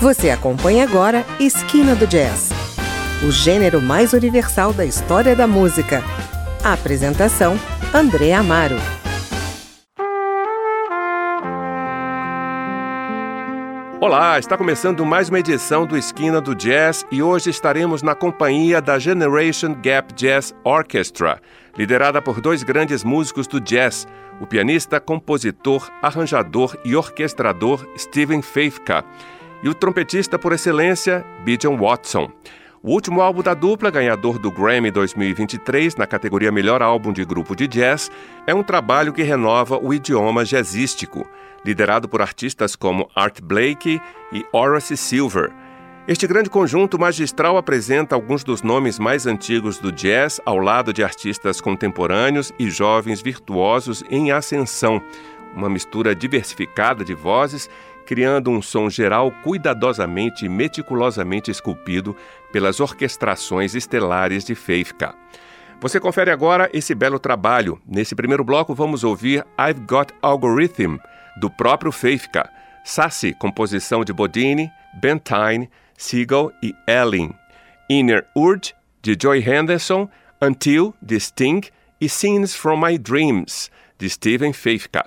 Você acompanha agora Esquina do Jazz, o gênero mais universal da história da música. A apresentação: André Amaro. Olá, está começando mais uma edição do Esquina do Jazz e hoje estaremos na companhia da Generation Gap Jazz Orchestra, liderada por dois grandes músicos do jazz, o pianista, compositor, arranjador e orquestrador Steven Feifka e o trompetista por excelência Bijan Watson. O último álbum da dupla, ganhador do Grammy 2023 na categoria Melhor Álbum de Grupo de Jazz, é um trabalho que renova o idioma jazzístico, liderado por artistas como Art Blakey e Horace Silver. Este grande conjunto magistral apresenta alguns dos nomes mais antigos do jazz ao lado de artistas contemporâneos e jovens virtuosos em ascensão, uma mistura diversificada de vozes criando um som geral cuidadosamente e meticulosamente esculpido pelas orquestrações estelares de Feifka. Você confere agora esse belo trabalho. Nesse primeiro bloco vamos ouvir I've Got Algorithm, do próprio Feifka, Sassi, composição de Bodini, Bentine, Siegel e Ellen, Inner Urge, de Joy Henderson, Until, de Sting e Scenes from My Dreams, de Steven Feifka.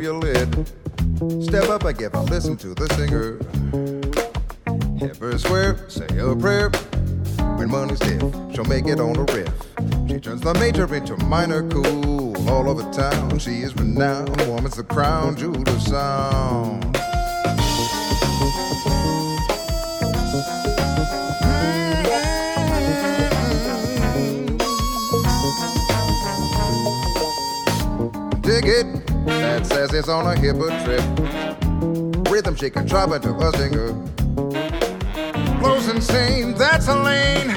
Your lid. Step up and give a listen to the singer. Ever swear, say a prayer. When money's stiff, she'll make it on a riff. She turns the major into minor cool. All over town, she is renowned. Warm as the crown jewel of sound. Dig it, says it's on a hipper trip. Rhythm can drop into a singer. Flows insane, that's a lane.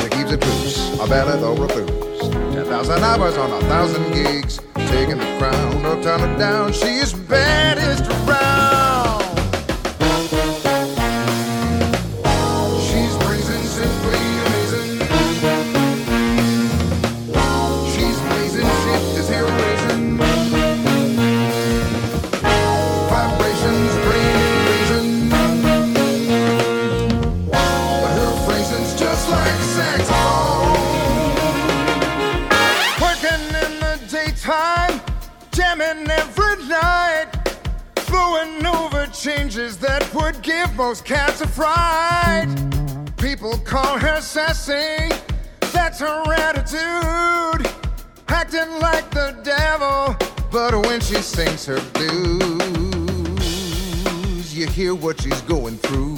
She keeps it loose, a ballad or a blues. Ten thousand hours on a thousand gigs. Taking the crown, no turn it down. She is baddest most cats are fright. People call her sassy, that's her attitude. Acting like the devil, but when she sings her blues, you hear what she's going through.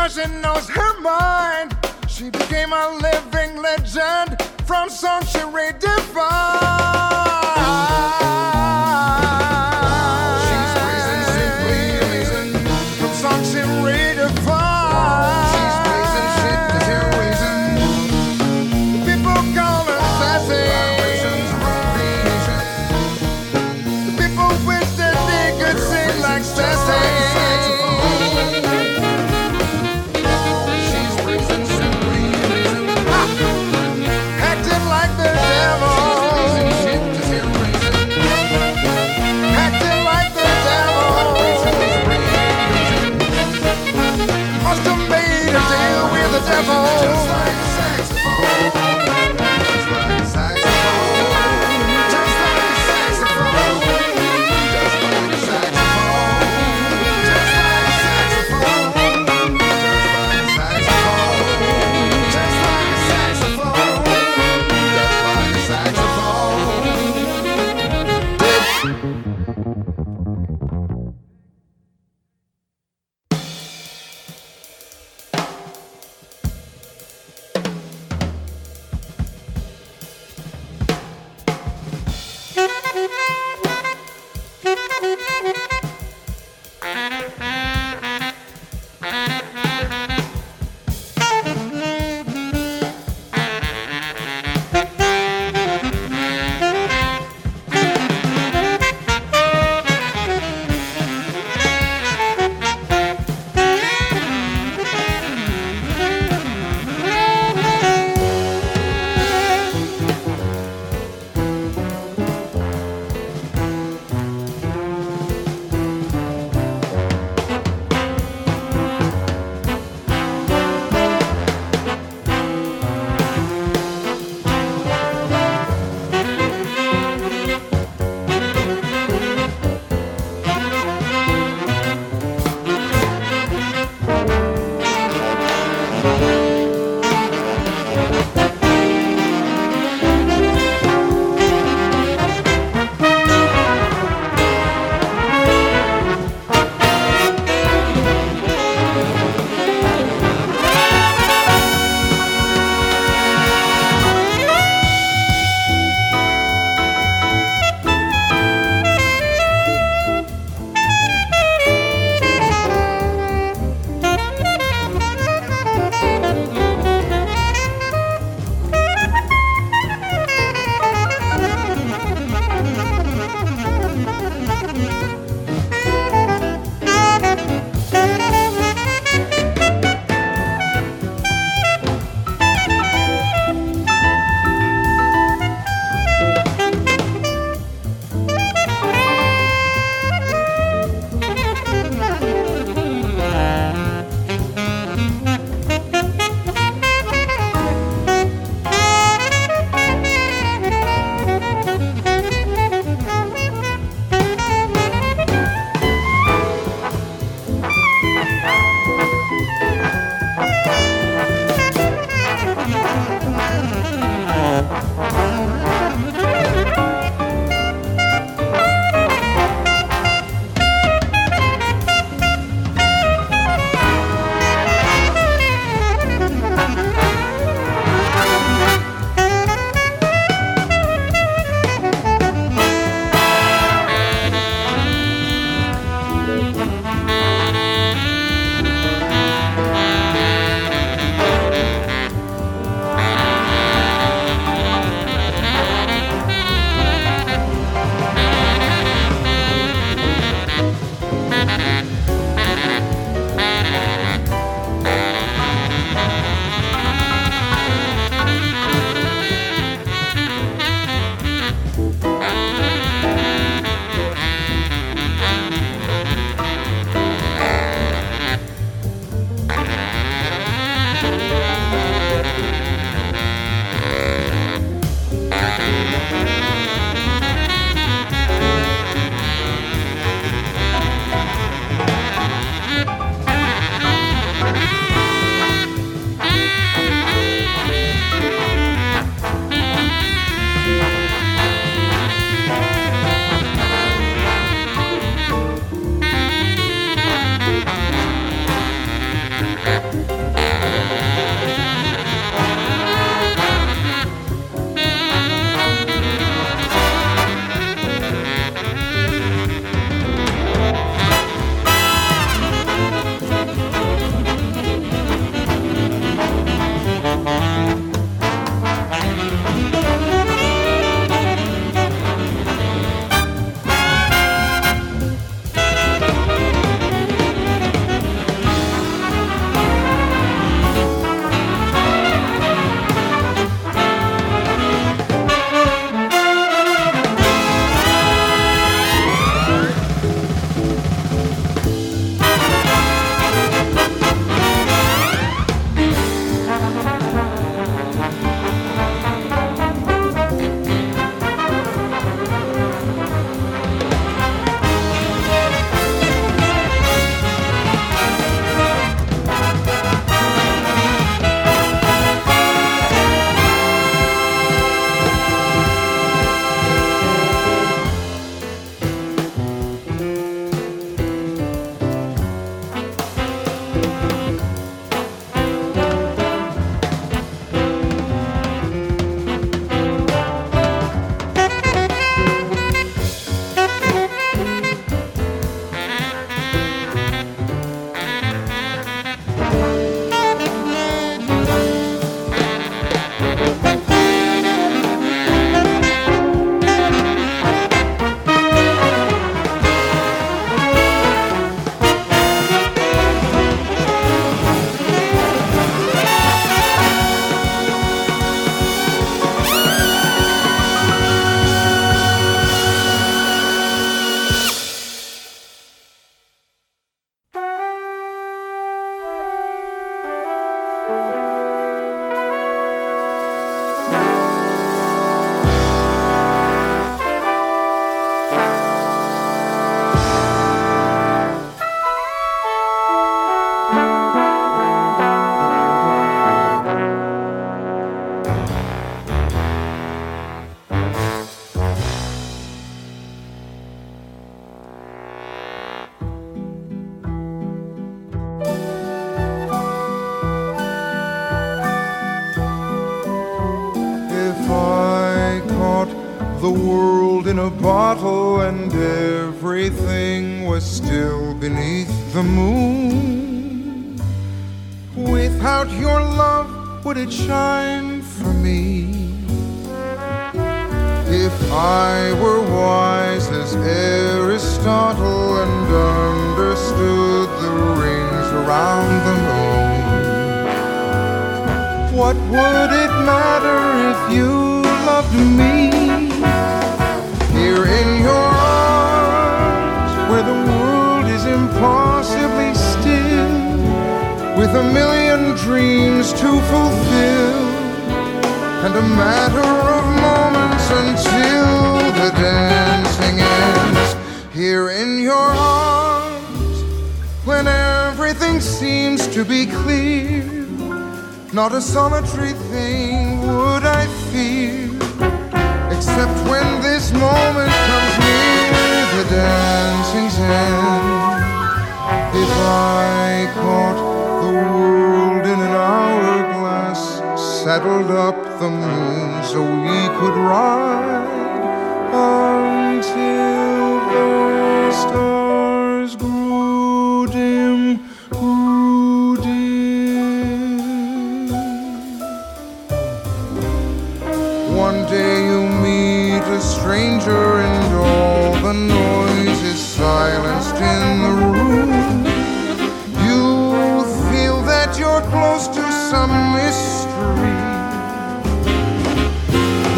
Because she knows her mind. She became a living legend from song she redefined. Bottle and everything was still beneath the moon. Without your love, would it shine for me? If I were wise as Aristotle and understood the rings around the moon, what would it matter if you loved me? Your arms, where the world is impossibly still, with a million dreams to fulfill, and a matter of moments until the dancing ends. Here in your arms, when everything seems to be clear, not a solitary thing would I fear, except when this moment comes dancing's end. If I caught the world in an hourglass, saddled up the moon so we could ride silenced in the room. You feel that you're close to some mystery.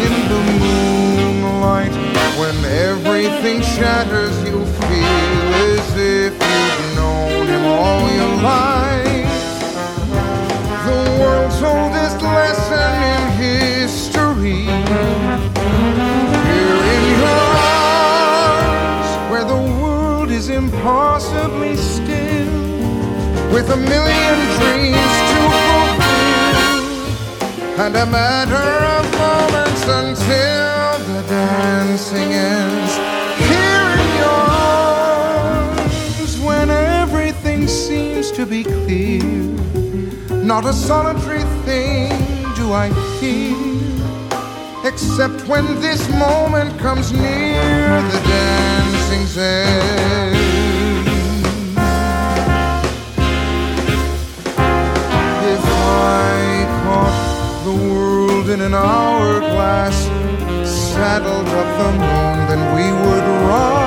In the moonlight, when everything shatters, you and a matter of moments until the dancing ends. Here in your arms, when everything seems to be clear, not a solitary thing do I feel, except when this moment comes near the dancing's end. If I world in an hourglass, saddled up the moon, then we would ride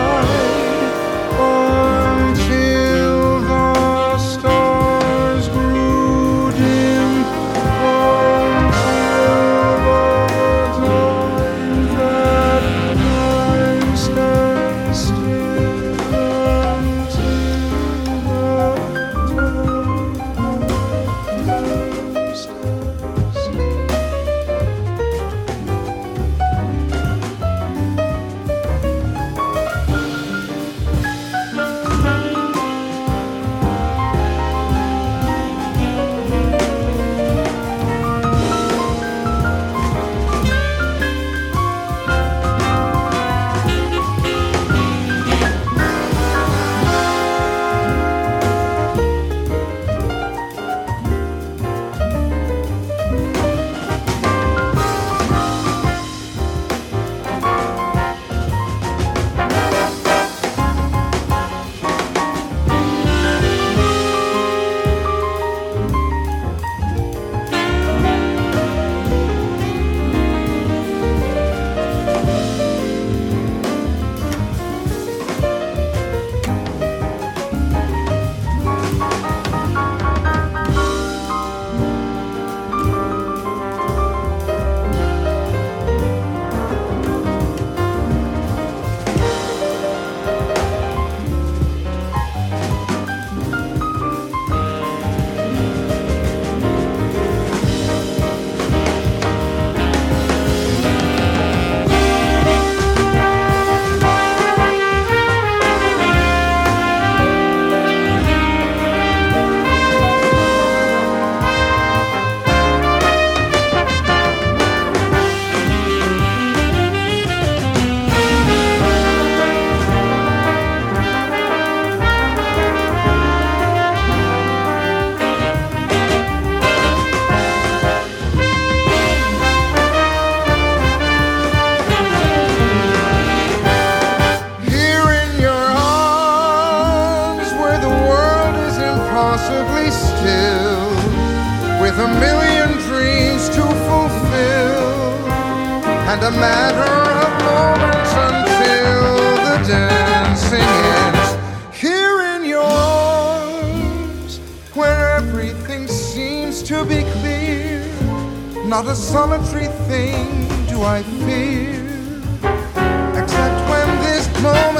and a matter of moments until the dancing ends. Here in your arms, where everything seems to be clear, not a solitary thing do I fear, except when this moment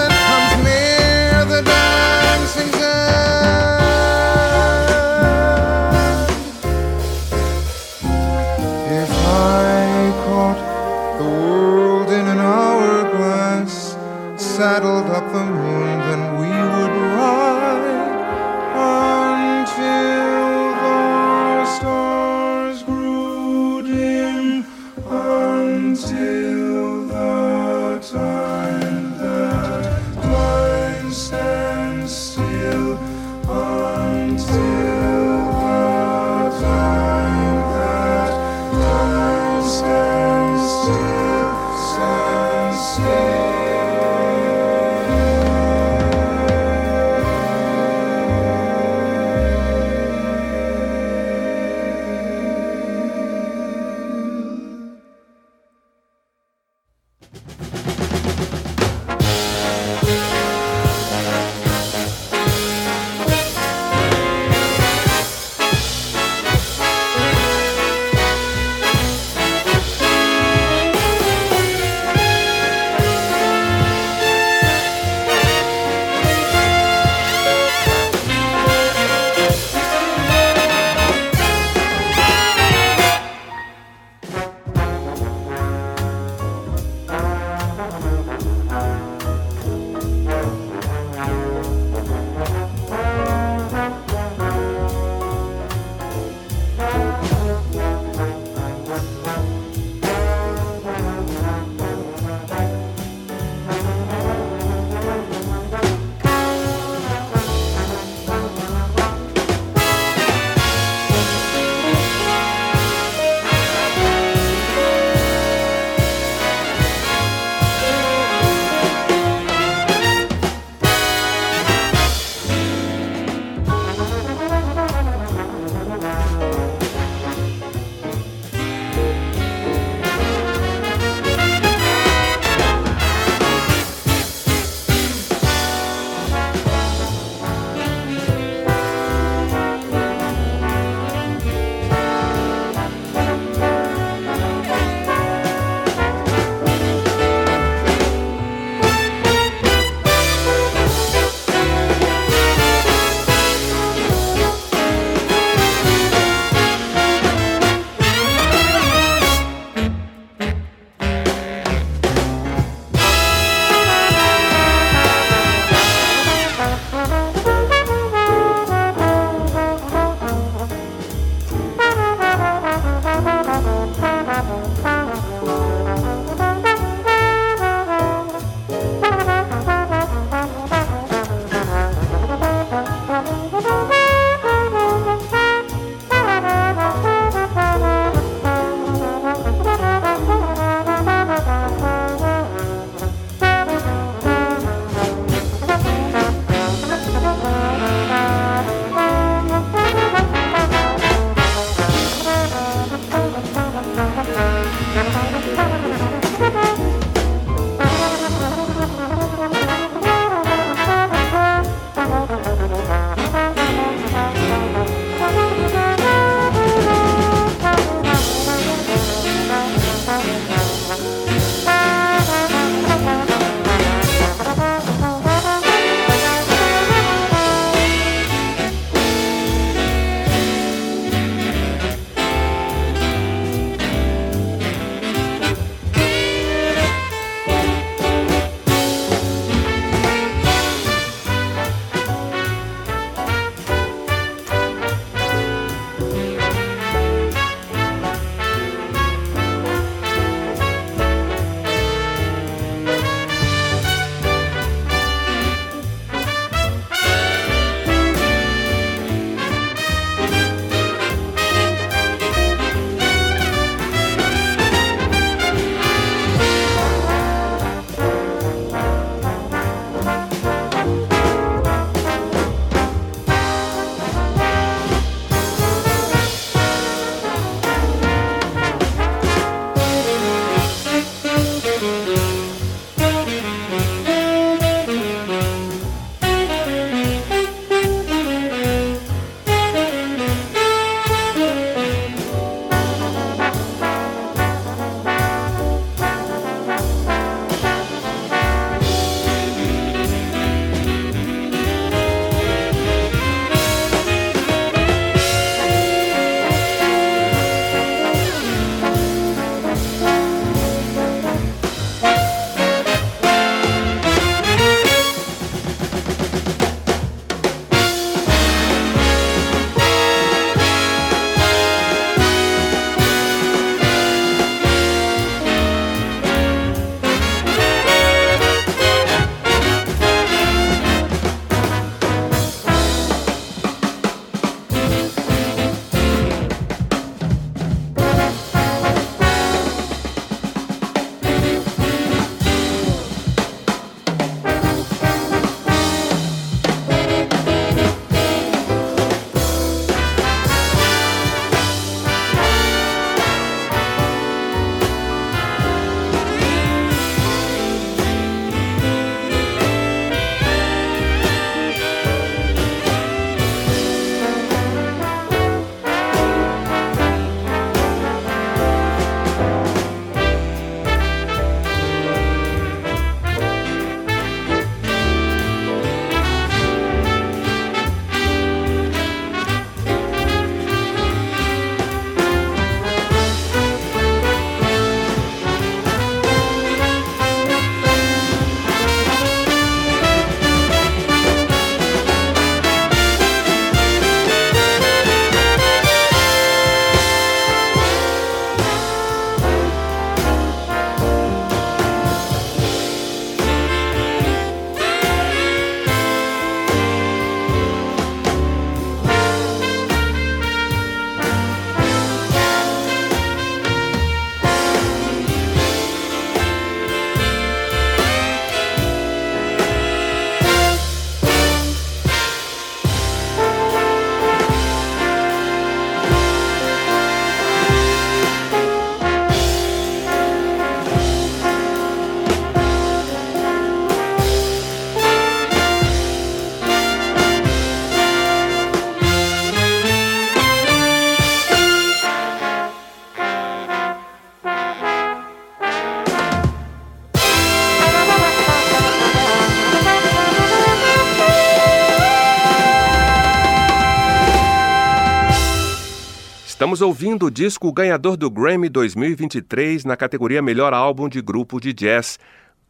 ouvindo o disco ganhador do Grammy 2023 na categoria Melhor Álbum de Grupo de Jazz,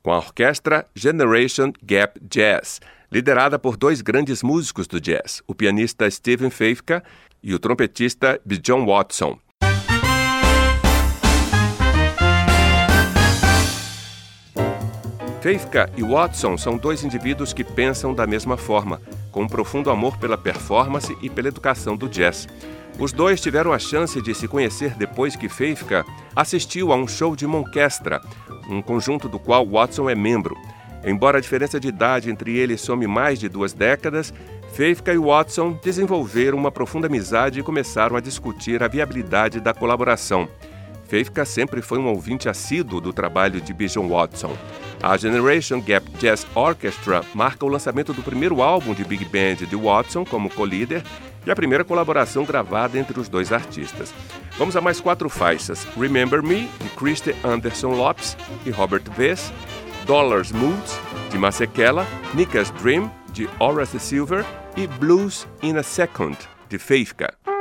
com a orquestra Generation Gap Jazz, liderada por dois grandes músicos do jazz, o pianista Stephen Feifka e o trompetista John Watson. Feifka e Watson são dois indivíduos que pensam da mesma forma, com um profundo amor pela performance e pela educação do jazz. Os dois tiveram a chance de se conhecer depois que Feifka assistiu a um show de Moncastra, um conjunto do qual Watson é membro. Embora a diferença de idade entre eles some mais de duas décadas, Feifka e Watson desenvolveram uma profunda amizade e começaram a discutir a viabilidade da colaboração. Feifka sempre foi um ouvinte assíduo do trabalho de Bijon Watson. A Generation Gap Jazz Orchestra marca o lançamento do primeiro álbum de Big Band de Watson como co-líder e a primeira colaboração gravada entre os dois artistas. Vamos a mais quatro faixas: Remember Me, de Christy Anderson Lopes e Robert Vess, Dollars Moods, de Masekela, Nika's Dream, de Horace Silver e Blues in a Second, de Feifka.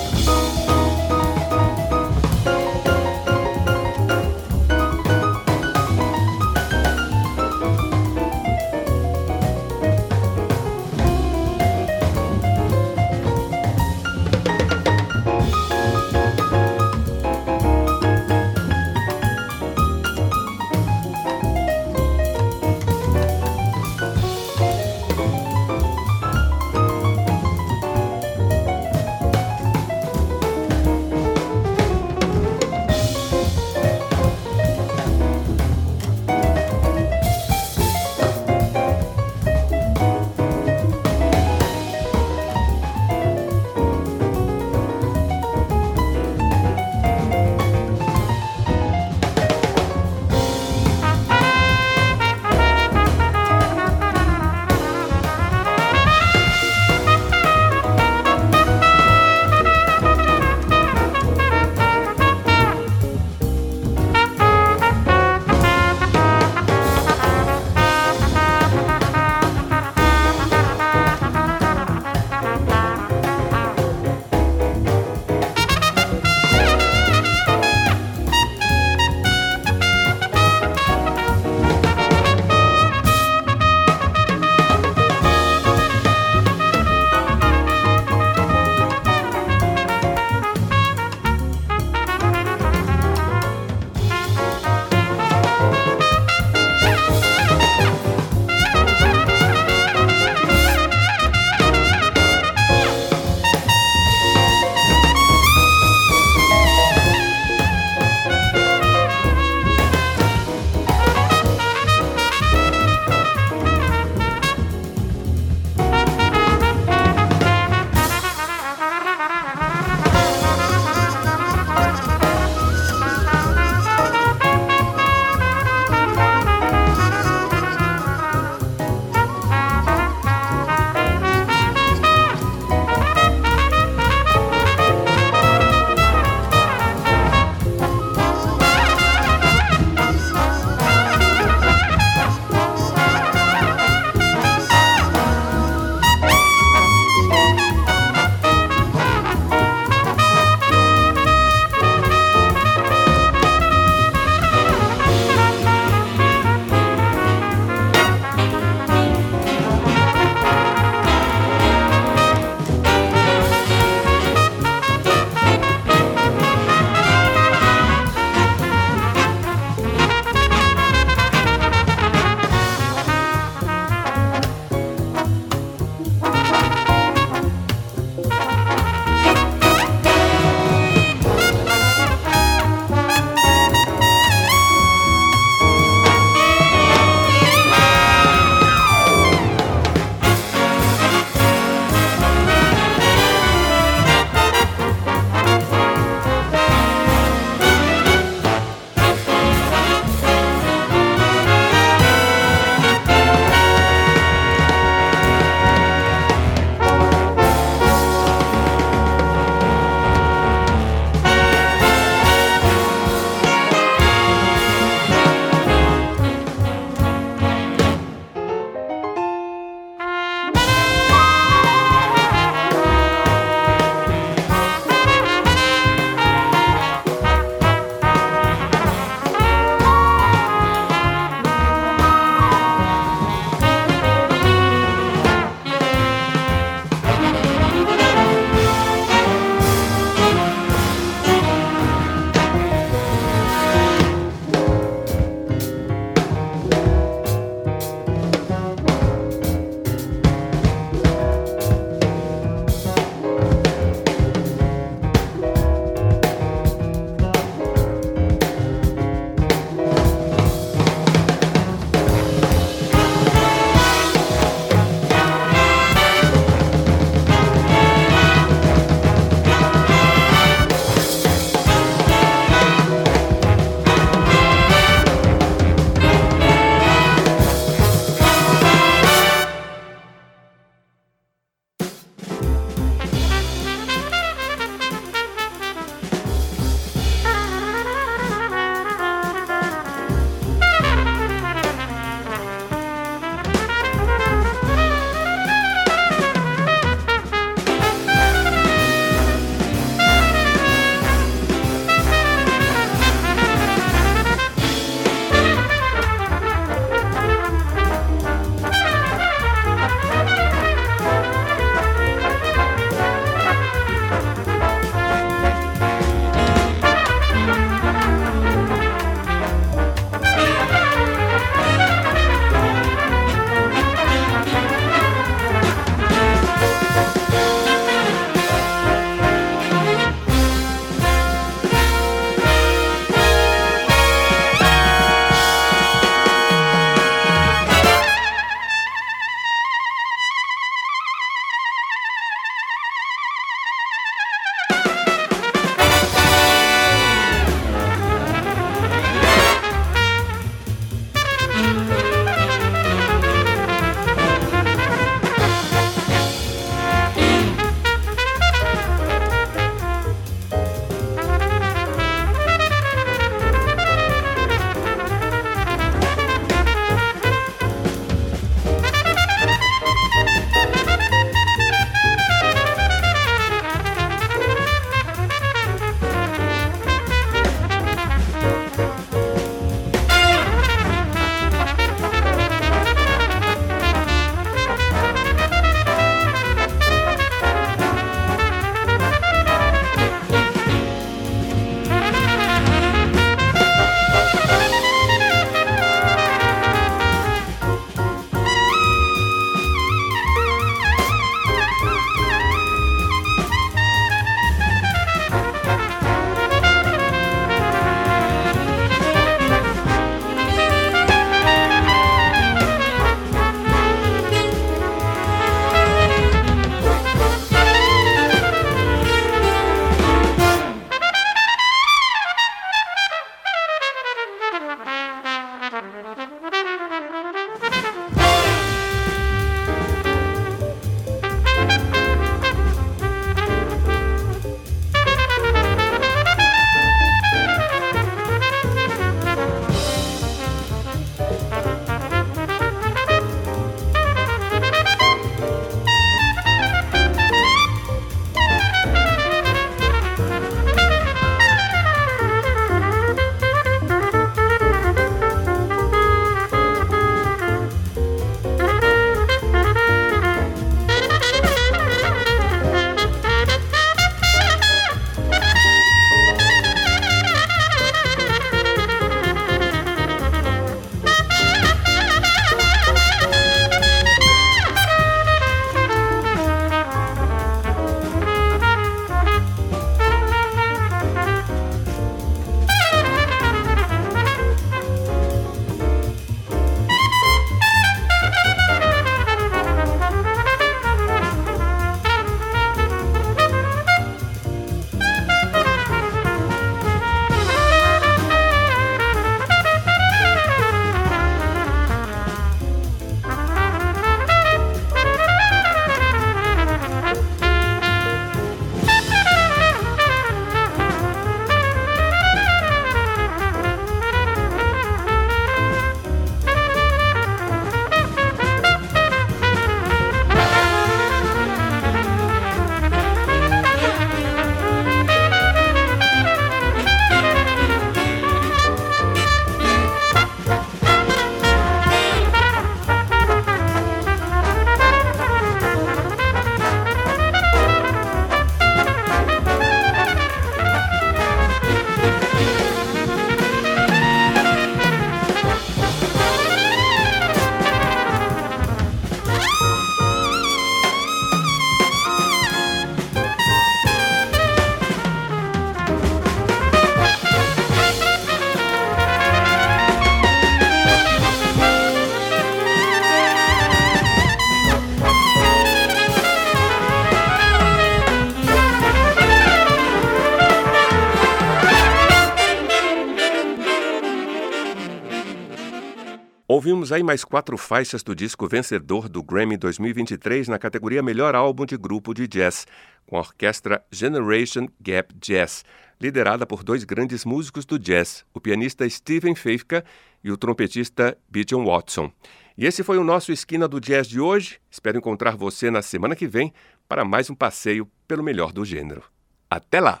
Ouvimos aí mais quatro faixas do disco vencedor do Grammy 2023 na categoria Melhor Álbum de Grupo de Jazz, com a orquestra Generation Gap Jazz, liderada por dois grandes músicos do jazz, o pianista Steven Feifka e o trompetista Bijan Watson. E esse foi o nosso Esquina do Jazz de hoje. Espero encontrar você na semana que vem para mais um passeio pelo melhor do gênero. Até lá!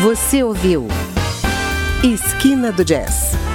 Você ouviu Esquina do Jazz